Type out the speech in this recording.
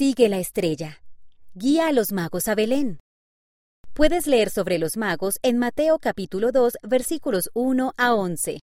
Sigue la estrella. Guía a los magos a Belén. Puedes leer sobre los magos en Mateo capítulo 2 versículos 1 a 11.